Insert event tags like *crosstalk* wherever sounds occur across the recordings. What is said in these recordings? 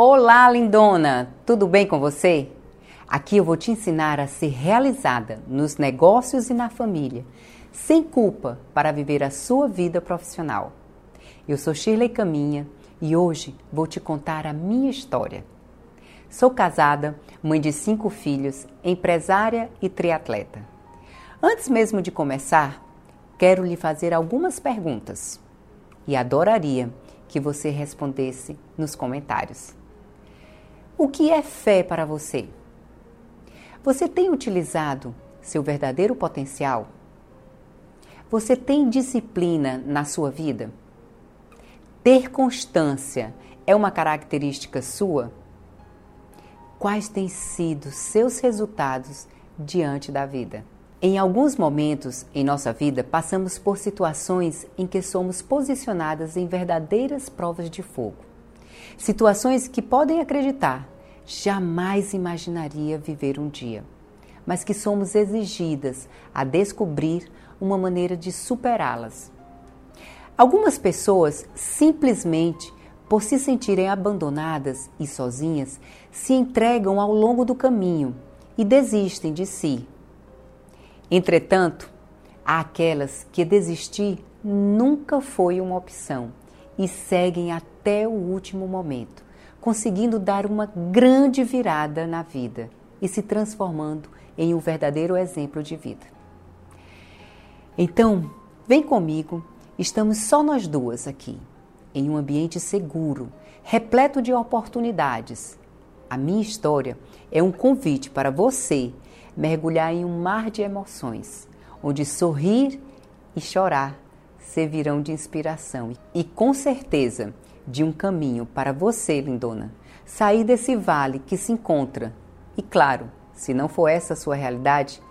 Olá, lindona! Tudo bem com você? Aqui eu vou te ensinar a ser realizada nos negócios e na família, sem culpa, para viver a sua vida profissional. Eu sou Shirley Caminha e hoje vou te contar a minha história. Sou casada, mãe de cinco filhos, empresária e triatleta. Antes mesmo de começar, quero lhe fazer algumas perguntas e adoraria que você respondesse nos comentários. O que é fé para você? Você tem utilizado seu verdadeiro potencial? Você tem disciplina na sua vida? Ter constância é uma característica sua? Quais têm sido seus resultados diante da vida? Em alguns momentos em nossa vida, passamos por situações em que somos posicionadas em verdadeiras provas de fogo. Situações que podem acreditar, jamais imaginaria viver um dia, mas que somos exigidas a descobrir uma maneira de superá-las. Algumas pessoas simplesmente por se sentirem abandonadas e sozinhas, se entregam ao longo do caminho e desistem de si. Entretanto, há aquelas que desistir nunca foi uma opção e seguem até o último momento, conseguindo dar uma grande virada na vida e se transformando em um verdadeiro exemplo de vida. Então, vem comigo, estamos só nós duas aqui, em um ambiente seguro, repleto de oportunidades. A minha história é um convite para você mergulhar em um mar de emoções, onde sorrir e chorar servirão de inspiração e, com certeza, de um caminho para você, lindona, sair desse vale que se encontra. E claro, se não for essa a sua realidade,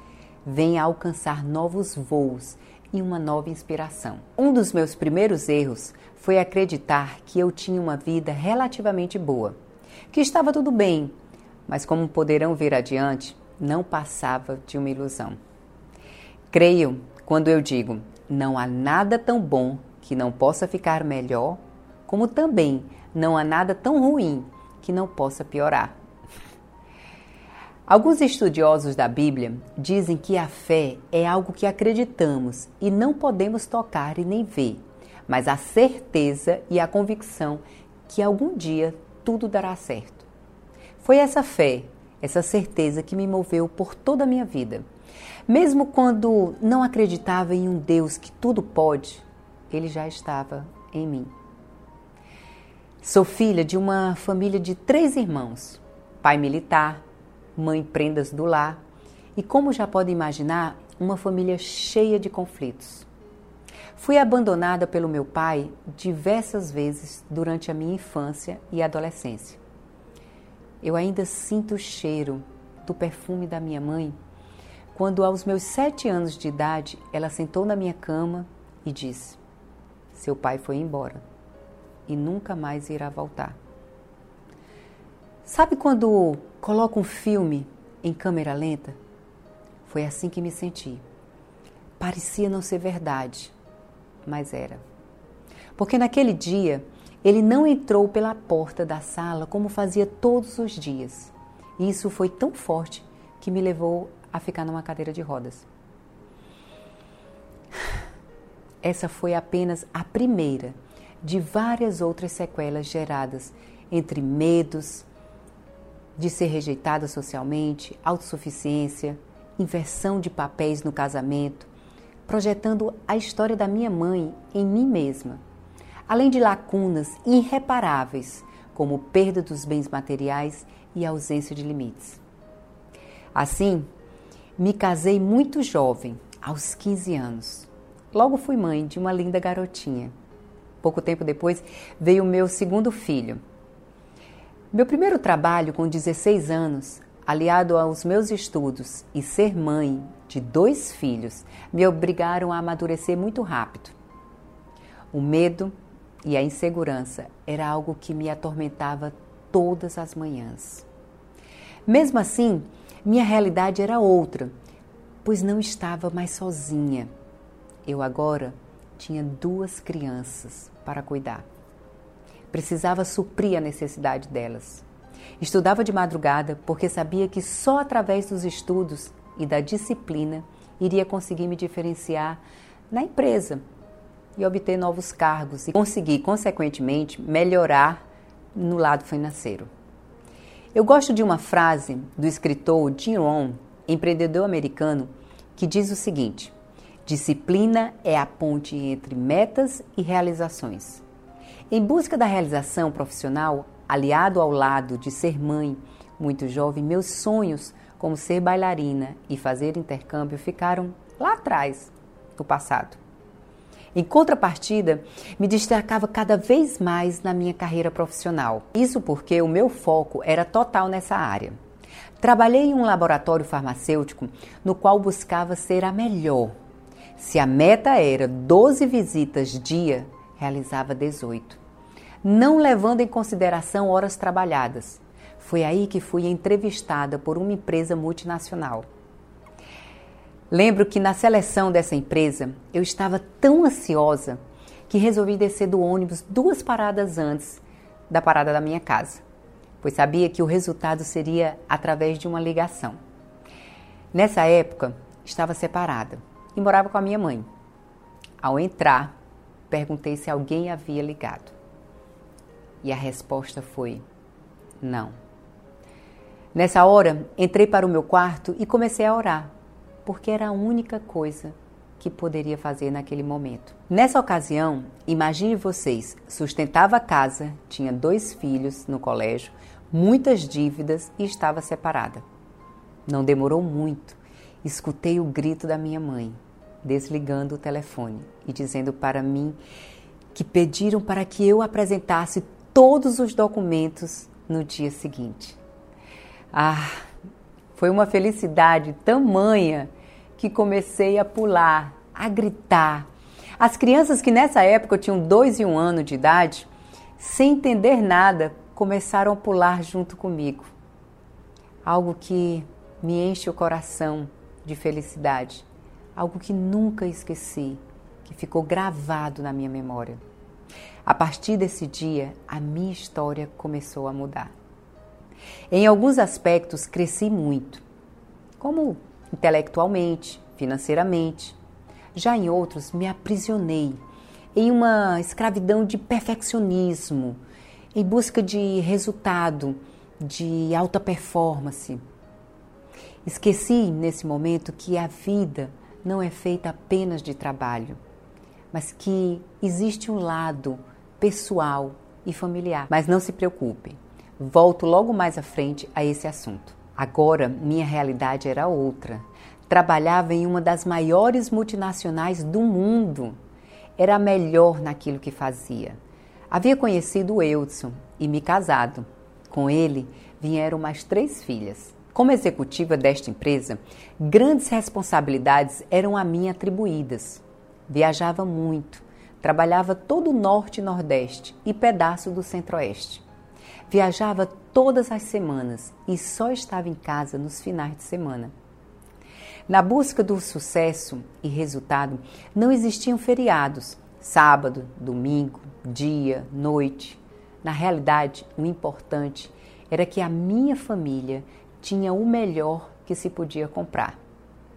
venha alcançar novos voos e uma nova inspiração. Um dos meus primeiros erros foi acreditar que eu tinha uma vida relativamente boa, que estava tudo bem, mas como poderão ver adiante, não passava de uma ilusão. Creio quando eu digo não há nada tão bom que não possa ficar melhor, como também não há nada tão ruim que não possa piorar. Alguns estudiosos da Bíblia dizem que a fé é algo que acreditamos e não podemos tocar e nem ver, mas a certeza e a convicção que algum dia tudo dará certo. Foi essa fé, essa certeza que me moveu por toda a minha vida. Mesmo quando não acreditava em um Deus que tudo pode, ele já estava em mim. Sou filha de uma família de três irmãos: pai militar, mãe prendas do lar e, como já pode imaginar, uma família cheia de conflitos. Fui abandonada pelo meu pai diversas vezes durante a minha infância e adolescência. Eu ainda sinto o cheiro do perfume da minha mãe quando, aos meus sete anos de idade, ela sentou na minha cama e disse: Seu pai foi embora e nunca mais irá voltar. Sabe quando coloca um filme em câmera lenta? Foi assim que me senti. Parecia não ser verdade, mas era. Porque naquele dia ele não entrou pela porta da sala como fazia todos os dias. E isso foi tão forte que me levou a ficar numa cadeira de rodas. *sighs* Essa foi apenas a primeira de várias outras sequelas geradas entre medos de ser rejeitada socialmente, autossuficiência, inversão de papéis no casamento, projetando a história da minha mãe em mim mesma, além de lacunas irreparáveis, como perda dos bens materiais e ausência de limites. Assim, me casei muito jovem, aos 15 anos. Logo fui mãe de uma linda garotinha. Pouco tempo depois veio o meu segundo filho. Meu primeiro trabalho com 16 anos, aliado aos meus estudos e ser mãe de dois filhos, me obrigaram a amadurecer muito rápido. O medo e a insegurança era algo que me atormentava todas as manhãs. Mesmo assim, minha realidade era outra, pois não estava mais sozinha. Eu agora tinha duas crianças para cuidar. Precisava suprir a necessidade delas. Estudava de madrugada porque sabia que só através dos estudos e da disciplina iria conseguir me diferenciar na empresa e obter novos cargos e conseguir, consequentemente, melhorar no lado financeiro. Eu gosto de uma frase do escritor Jim Rohn, empreendedor americano, que diz o seguinte: Disciplina é a ponte entre metas e realizações. Em busca da realização profissional, aliado ao lado de ser mãe muito jovem, meus sonhos como ser bailarina e fazer intercâmbio ficaram lá atrás, no passado. Em contrapartida, me destacava cada vez mais na minha carreira profissional. Isso porque o meu foco era total nessa área. Trabalhei em um laboratório farmacêutico no qual buscava ser a melhor. Se a meta era 12 visitas dia, realizava 18, não levando em consideração horas trabalhadas. Foi aí que fui entrevistada por uma empresa multinacional. Lembro que na seleção dessa empresa eu estava tão ansiosa que resolvi descer do ônibus duas paradas antes da parada da minha casa, pois sabia que o resultado seria através de uma ligação. Nessa época, estava separada e morava com a minha mãe. Ao entrar, perguntei se alguém havia ligado. E a resposta foi: não. Nessa hora, entrei para o meu quarto e comecei a orar porque era a única coisa que poderia fazer naquele momento. Nessa ocasião, imagine vocês, sustentava a casa, tinha dois filhos no colégio, muitas dívidas e estava separada. Não demorou muito, escutei o grito da minha mãe, desligando o telefone e dizendo para mim que pediram para que eu apresentasse todos os documentos no dia seguinte. Ah, foi uma felicidade tamanha que comecei a pular, a gritar. As crianças que nessa época tinham dois e um ano de idade, sem entender nada, começaram a pular junto comigo. Algo que me enche o coração de felicidade, algo que nunca esqueci, que ficou gravado na minha memória. A partir desse dia, a minha história começou a mudar. Em alguns aspectos, cresci muito, como intelectualmente, financeiramente. Já em outros, me aprisionei em uma escravidão de perfeccionismo, em busca de resultado, de alta performance. Esqueci nesse momento que a vida não é feita apenas de trabalho, mas que existe um lado pessoal e familiar. Mas não se preocupe, volto logo mais à frente a esse assunto. Agora, minha realidade era outra. Trabalhava em uma das maiores multinacionais do mundo. Era melhor naquilo que fazia. Havia conhecido o Eudson e me casado. Com ele vieram mais três filhas. Como executiva desta empresa, grandes responsabilidades eram a mim atribuídas. Viajava muito, trabalhava todo o norte e nordeste e pedaço do centro-oeste. Viajava todas as semanas e só estava em casa nos finais de semana. Na busca do sucesso e resultado, não existiam feriados, sábado, domingo, dia, noite. Na realidade, o importante era que a minha família tinha o melhor que se podia comprar: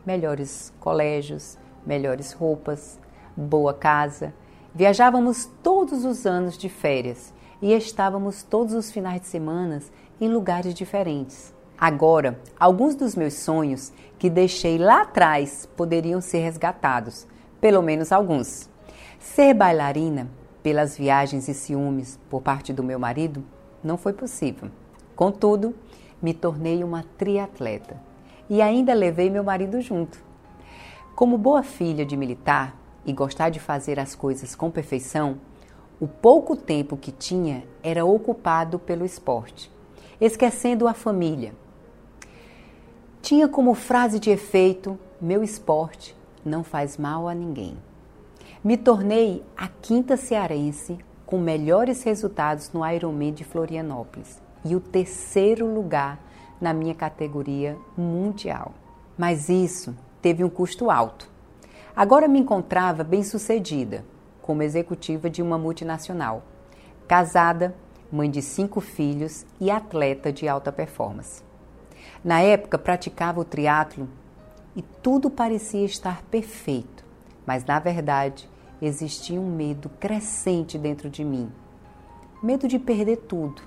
melhores colégios, melhores roupas, boa casa. Viajávamos todos os anos de férias e estávamos todos os finais de semana em lugares diferentes. Agora, alguns dos meus sonhos que deixei lá atrás poderiam ser resgatados, pelo menos alguns. Ser bailarina, pelas viagens e ciúmes por parte do meu marido, não foi possível. Contudo, me tornei uma triatleta e ainda levei meu marido junto. Como boa filha de militar e gostar de fazer as coisas com perfeição, o pouco tempo que tinha era ocupado pelo esporte, esquecendo a família. Tinha como frase de efeito: meu esporte não faz mal a ninguém. Me tornei a quinta cearense com melhores resultados no Ironman de Florianópolis e o terceiro lugar na minha categoria mundial. Mas isso teve um custo alto. Agora me encontrava bem sucedida, como executiva de uma multinacional. casada, mãe de cinco filhos e atleta de alta performance. Na época praticava o triatlo e tudo parecia estar perfeito, mas na verdade existia um medo crescente dentro de mim. Medo de perder tudo,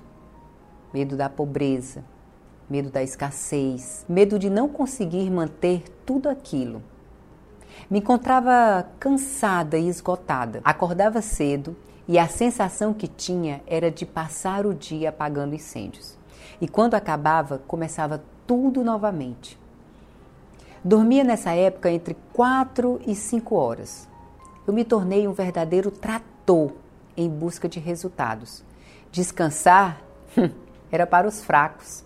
medo da pobreza, medo da escassez, medo de não conseguir manter tudo aquilo. Me encontrava cansada e esgotada. Acordava cedo e a sensação que tinha era de passar o dia apagando incêndios. E quando acabava, começava tudo novamente. Dormia nessa época entre 4 e 5 horas. Eu me tornei um verdadeiro trator em busca de resultados. Descansar era para os fracos.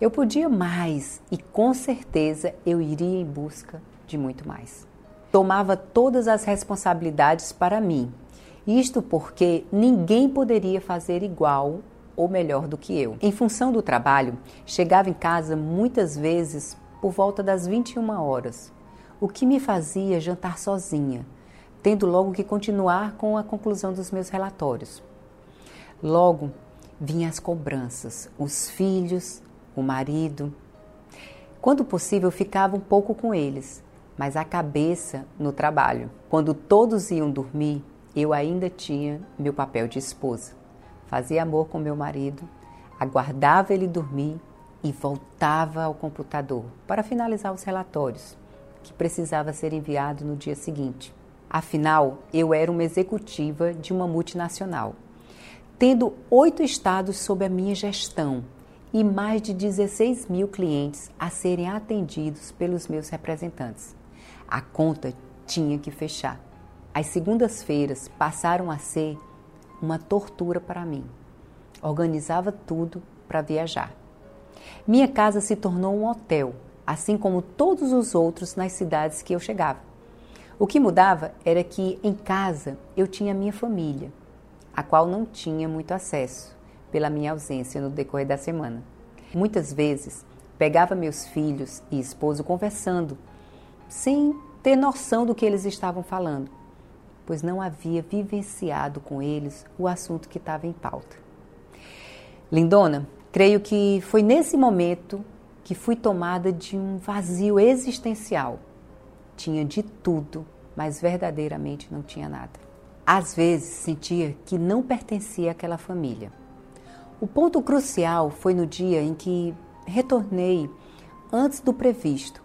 Eu podia mais e com certeza eu iria em busca de muito mais. Tomava todas as responsabilidades para mim. Isto porque ninguém poderia fazer igual ou melhor do que eu. Em função do trabalho, chegava em casa muitas vezes por volta das 21 horas, o que me fazia jantar sozinha, tendo logo que continuar com a conclusão dos meus relatórios. Logo vinham as cobranças, os filhos, o marido. Quando possível, ficava um pouco com eles, mas a cabeça no trabalho. Quando todos iam dormir, eu ainda tinha meu papel de esposa fazia amor com meu marido, aguardava ele dormir e voltava ao computador para finalizar os relatórios que precisava ser enviado no dia seguinte. Afinal, eu era uma executiva de uma multinacional, tendo oito estados sob a minha gestão e mais de 16 mil clientes a serem atendidos pelos meus representantes. A conta tinha que fechar. As segundas-feiras passaram a ser uma tortura para mim. Organizava tudo para viajar. Minha casa se tornou um hotel, assim como todos os outros nas cidades que eu chegava. O que mudava era que em casa eu tinha minha família, a qual não tinha muito acesso pela minha ausência no decorrer da semana. Muitas vezes pegava meus filhos e esposo conversando, sem ter noção do que eles estavam falando pois não havia vivenciado com eles o assunto que estava em pauta. Lindona, creio que foi nesse momento que fui tomada de um vazio existencial. Tinha de tudo, mas verdadeiramente não tinha nada. Às vezes sentia que não pertencia àquela família. O ponto crucial foi no dia em que retornei antes do previsto.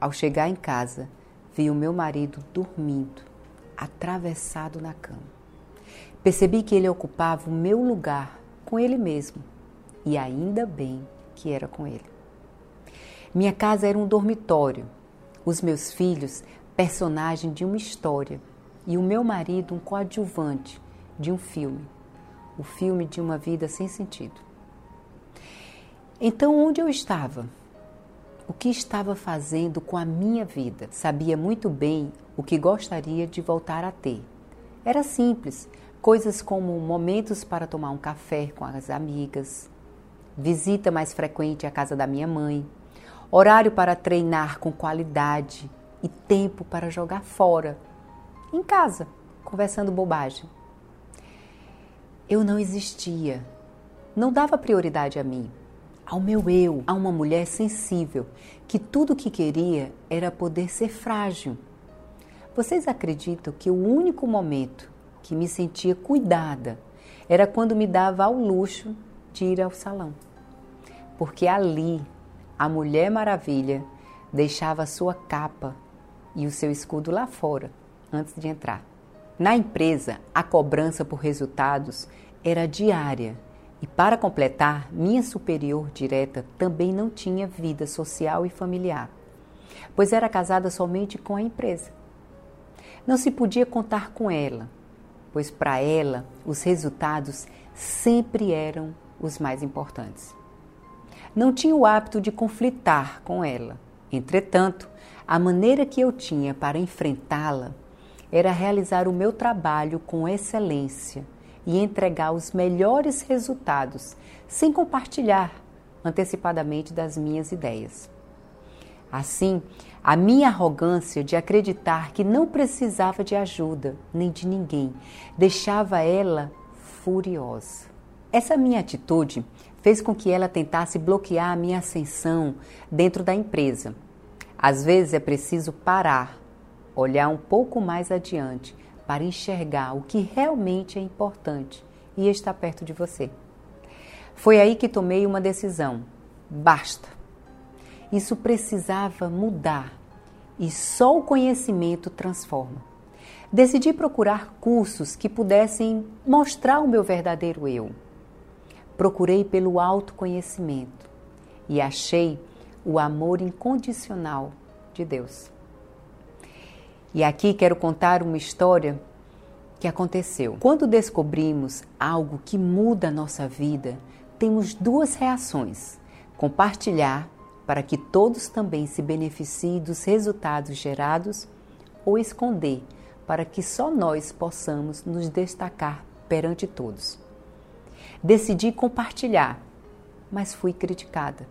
Ao chegar em casa, vi o meu marido dormindo atravessado na cama. Percebi que ele ocupava o meu lugar com ele mesmo, e ainda bem que era com ele. Minha casa era um dormitório, os meus filhos, personagem de uma história, e o meu marido, um coadjuvante de um filme, o filme de uma vida sem sentido. Então, onde eu estava? o que estava fazendo com a minha vida. Sabia muito bem o que gostaria de voltar a ter. Era simples, coisas como momentos para tomar um café com as amigas, visita mais frequente à casa da minha mãe, horário para treinar com qualidade e tempo para jogar fora, em casa, conversando bobagem. Eu não existia, não dava prioridade a mim ao meu eu, a uma mulher sensível, que tudo o que queria era poder ser frágil. Vocês acreditam que o único momento que me sentia cuidada era quando me dava ao luxo de ir ao salão? Porque ali a Mulher Maravilha deixava sua capa e o seu escudo lá fora antes de entrar. Na empresa, a cobrança por resultados era diária e para completar, minha superior direta também não tinha vida social e familiar, pois era casada somente com a empresa. Não se podia contar com ela, pois para ela os resultados sempre eram os mais importantes. Não tinha o hábito de conflitar com ela. Entretanto, a maneira que eu tinha para enfrentá-la era realizar o meu trabalho com excelência e entregar os melhores resultados, sem compartilhar antecipadamente das minhas ideias. Assim, a minha arrogância de acreditar que não precisava de ajuda nem de ninguém deixava ela furiosa. Essa minha atitude fez com que ela tentasse bloquear a minha ascensão dentro da empresa. Às vezes é preciso parar, olhar um pouco mais adiante para enxergar o que realmente é importante e está perto de você. Foi aí que tomei uma decisão. Basta. Isso precisava mudar e só o conhecimento transforma. Decidi procurar cursos que pudessem mostrar o meu verdadeiro eu. Procurei pelo autoconhecimento e achei o amor incondicional de Deus. E aqui quero contar uma história que aconteceu. Quando descobrimos algo que muda a nossa vida, temos duas reações: compartilhar para que todos também se beneficiem dos resultados gerados, ou esconder para que só nós possamos nos destacar perante todos. Decidi compartilhar, mas fui criticada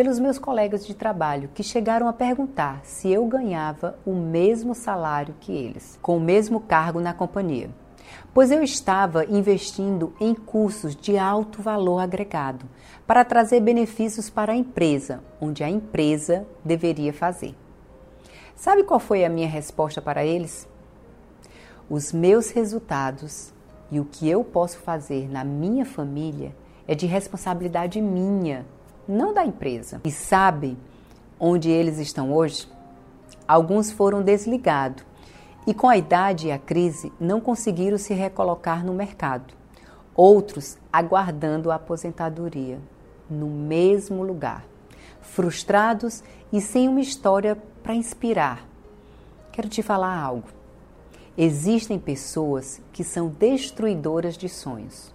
pelos meus colegas de trabalho que chegaram a perguntar se eu ganhava o mesmo salário que eles, com o mesmo cargo na companhia. Pois eu estava investindo em cursos de alto valor agregado para trazer benefícios para a empresa, onde a empresa deveria fazer. Sabe qual foi a minha resposta para eles? Os meus resultados e o que eu posso fazer na minha família é de responsabilidade minha não da empresa. E sabe onde eles estão hoje? Alguns foram desligados e, com a idade e a crise, não conseguiram se recolocar no mercado. Outros aguardando a aposentadoria no mesmo lugar, frustrados e sem uma história para inspirar. Quero te falar algo. Existem pessoas que são destruidoras de sonhos.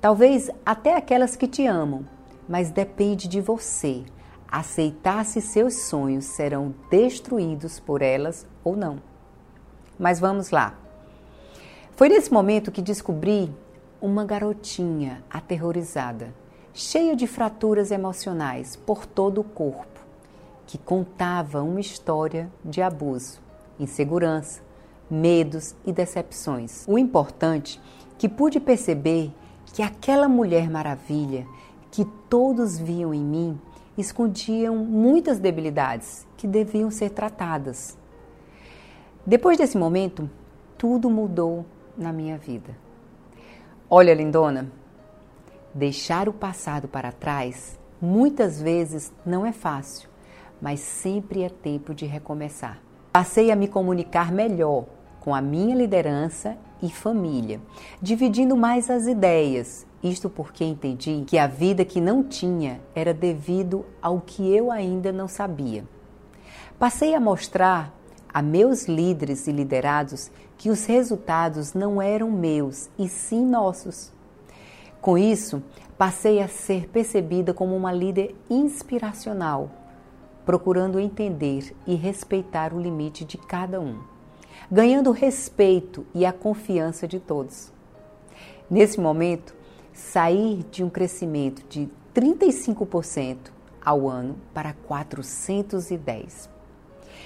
Talvez até aquelas que te amam, mas depende de você aceitar se seus sonhos serão destruídos por elas ou não. Mas vamos lá. Foi nesse momento que descobri uma garotinha aterrorizada, cheia de fraturas emocionais por todo o corpo, que contava uma história de abuso, insegurança, medos e decepções. O importante que pude perceber que aquela mulher maravilha que todos viam em mim escondiam muitas debilidades que deviam ser tratadas. Depois desse momento, tudo mudou na minha vida. Olha, lindona, deixar o passado para trás muitas vezes não é fácil, mas sempre é tempo de recomeçar. Passei a me comunicar melhor com a minha liderança e família, dividindo mais as ideias isto porque entendi que a vida que não tinha era devido ao que eu ainda não sabia. Passei a mostrar a meus líderes e liderados que os resultados não eram meus e sim nossos. Com isso, passei a ser percebida como uma líder inspiracional, procurando entender e respeitar o limite de cada um, ganhando o respeito e a confiança de todos. Nesse momento, sair de um crescimento de 35% ao ano para 410,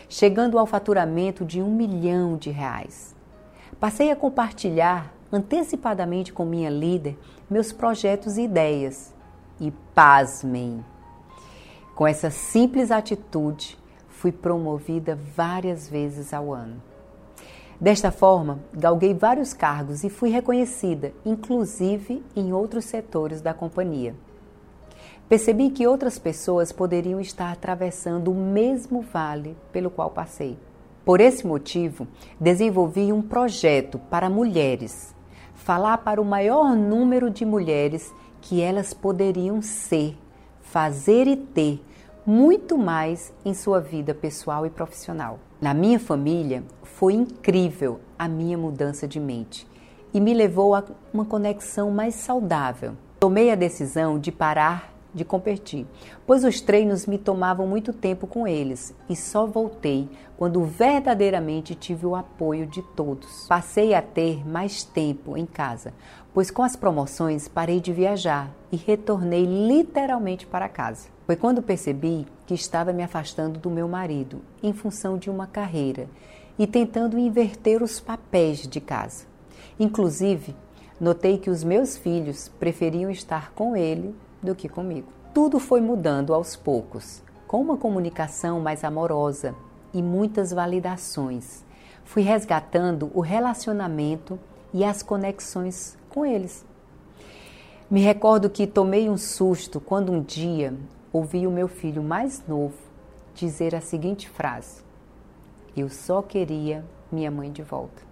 chegando ao faturamento de um milhão de reais. Passei a compartilhar antecipadamente com minha líder meus projetos e ideias. E pasmem! Com essa simples atitude, fui promovida várias vezes ao ano. Desta forma, galguei vários cargos e fui reconhecida, inclusive em outros setores da companhia. Percebi que outras pessoas poderiam estar atravessando o mesmo vale pelo qual passei. Por esse motivo, desenvolvi um projeto para mulheres, falar para o maior número de mulheres que elas poderiam ser, fazer e ter muito mais em sua vida pessoal e profissional. Na minha família, foi incrível a minha mudança de mente e me levou a uma conexão mais saudável. Tomei a decisão de parar de competir, pois os treinos me tomavam muito tempo com eles e só voltei quando verdadeiramente tive o apoio de todos. Passei a ter mais tempo em casa, pois com as promoções parei de viajar e retornei literalmente para casa. Foi quando percebi que estava me afastando do meu marido em função de uma carreira e tentando inverter os papéis de casa. Inclusive, notei que os meus filhos preferiam estar com ele do que comigo. Tudo foi mudando aos poucos, com uma comunicação mais amorosa e muitas validações. Fui resgatando o relacionamento e as conexões com eles. Me recordo que tomei um susto quando um dia ouvi o meu filho mais novo dizer a seguinte frase: Eu só queria minha mãe de volta.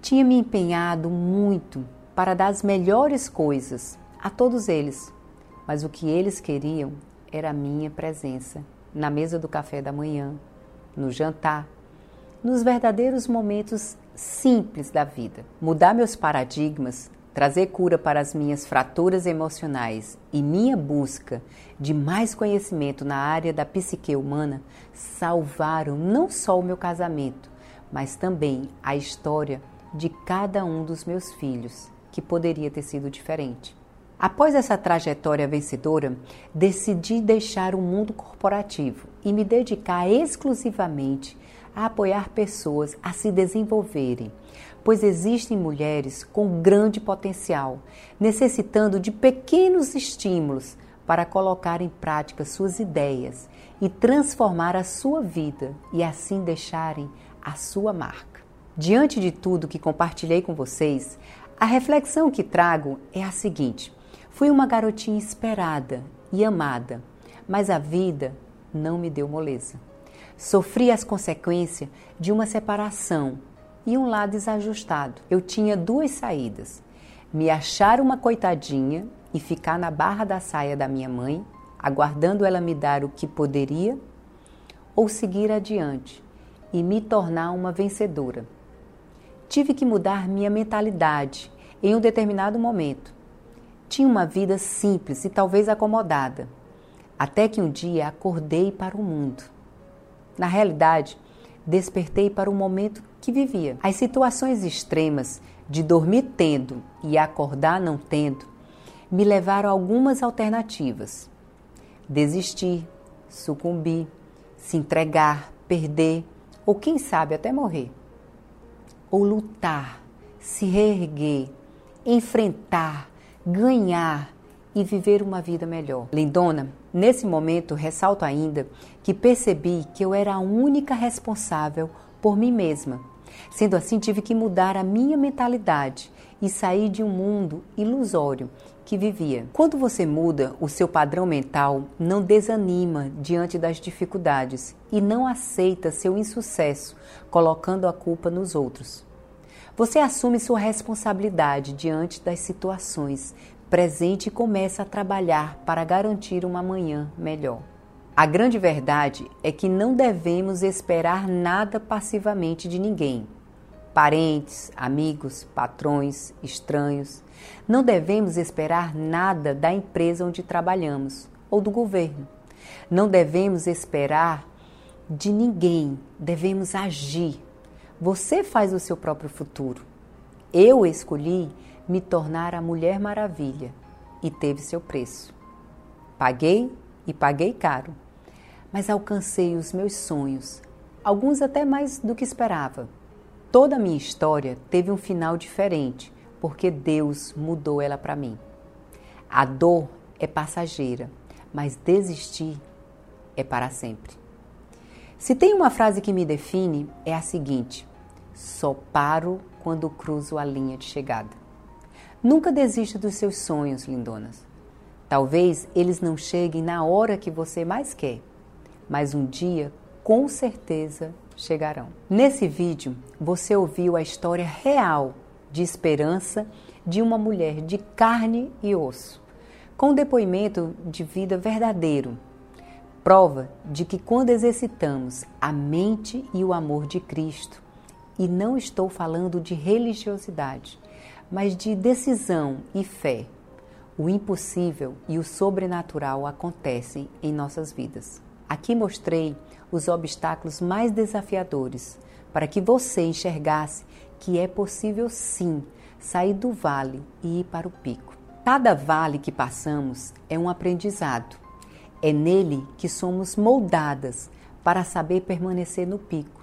Tinha me empenhado muito para dar as melhores coisas a todos eles, mas o que eles queriam era a minha presença na mesa do café da manhã, no jantar, nos verdadeiros momentos simples da vida. Mudar meus paradigmas, trazer cura para as minhas fraturas emocionais e minha busca de mais conhecimento na área da psique humana salvaram não só o meu casamento, mas também a história de cada um dos meus filhos, que poderia ter sido diferente. Após essa trajetória vencedora, decidi deixar o mundo corporativo e me dedicar exclusivamente a apoiar pessoas a se desenvolverem, pois existem mulheres com grande potencial, necessitando de pequenos estímulos para colocar em prática suas ideias e transformar a sua vida e assim deixarem a sua marca. Diante de tudo que compartilhei com vocês, a reflexão que trago é a seguinte: Fui uma garotinha esperada e amada, mas a vida não me deu moleza. Sofri as consequências de uma separação e um lado desajustado. Eu tinha duas saídas: me achar uma coitadinha e ficar na barra da saia da minha mãe, aguardando ela me dar o que poderia, ou seguir adiante e me tornar uma vencedora. Tive que mudar minha mentalidade em um determinado momento tinha uma vida simples e talvez acomodada, até que um dia acordei para o mundo. Na realidade, despertei para o momento que vivia. As situações extremas de dormir tendo e acordar não tendo me levaram a algumas alternativas: desistir, sucumbir, se entregar, perder ou quem sabe até morrer. Ou lutar, se reerguer, enfrentar, ganhar e viver uma vida melhor. Lindona, nesse momento ressalto ainda que percebi que eu era a única responsável por mim mesma. Sendo assim, tive que mudar a minha mentalidade e sair de um mundo ilusório que vivia. Quando você muda o seu padrão mental, não desanima diante das dificuldades e não aceita seu insucesso, colocando a culpa nos outros. Você assume sua responsabilidade diante das situações presente e começa a trabalhar para garantir uma manhã melhor. A grande verdade é que não devemos esperar nada passivamente de ninguém. Parentes, amigos, patrões, estranhos. Não devemos esperar nada da empresa onde trabalhamos ou do governo. Não devemos esperar de ninguém, devemos agir você faz o seu próprio futuro. Eu escolhi me tornar a Mulher Maravilha e teve seu preço. Paguei e paguei caro, mas alcancei os meus sonhos, alguns até mais do que esperava. Toda a minha história teve um final diferente, porque Deus mudou ela para mim. A dor é passageira, mas desistir é para sempre. Se tem uma frase que me define, é a seguinte: só paro quando cruzo a linha de chegada. Nunca desista dos seus sonhos, lindonas. Talvez eles não cheguem na hora que você mais quer, mas um dia, com certeza, chegarão. Nesse vídeo, você ouviu a história real de esperança de uma mulher de carne e osso, com depoimento de vida verdadeiro. Prova de que quando exercitamos a mente e o amor de Cristo, e não estou falando de religiosidade, mas de decisão e fé. O impossível e o sobrenatural acontecem em nossas vidas. Aqui mostrei os obstáculos mais desafiadores para que você enxergasse que é possível sim sair do vale e ir para o pico. Cada vale que passamos é um aprendizado. É nele que somos moldadas para saber permanecer no pico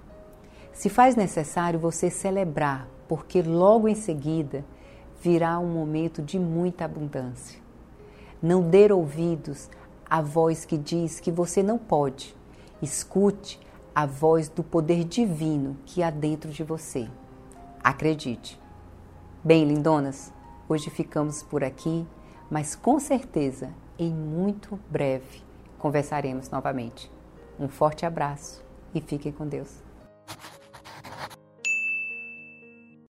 se faz necessário você celebrar, porque logo em seguida virá um momento de muita abundância. Não dê ouvidos à voz que diz que você não pode. Escute a voz do poder divino que há dentro de você. Acredite. Bem, lindonas, hoje ficamos por aqui, mas com certeza, em muito breve, conversaremos novamente. Um forte abraço e fiquem com Deus.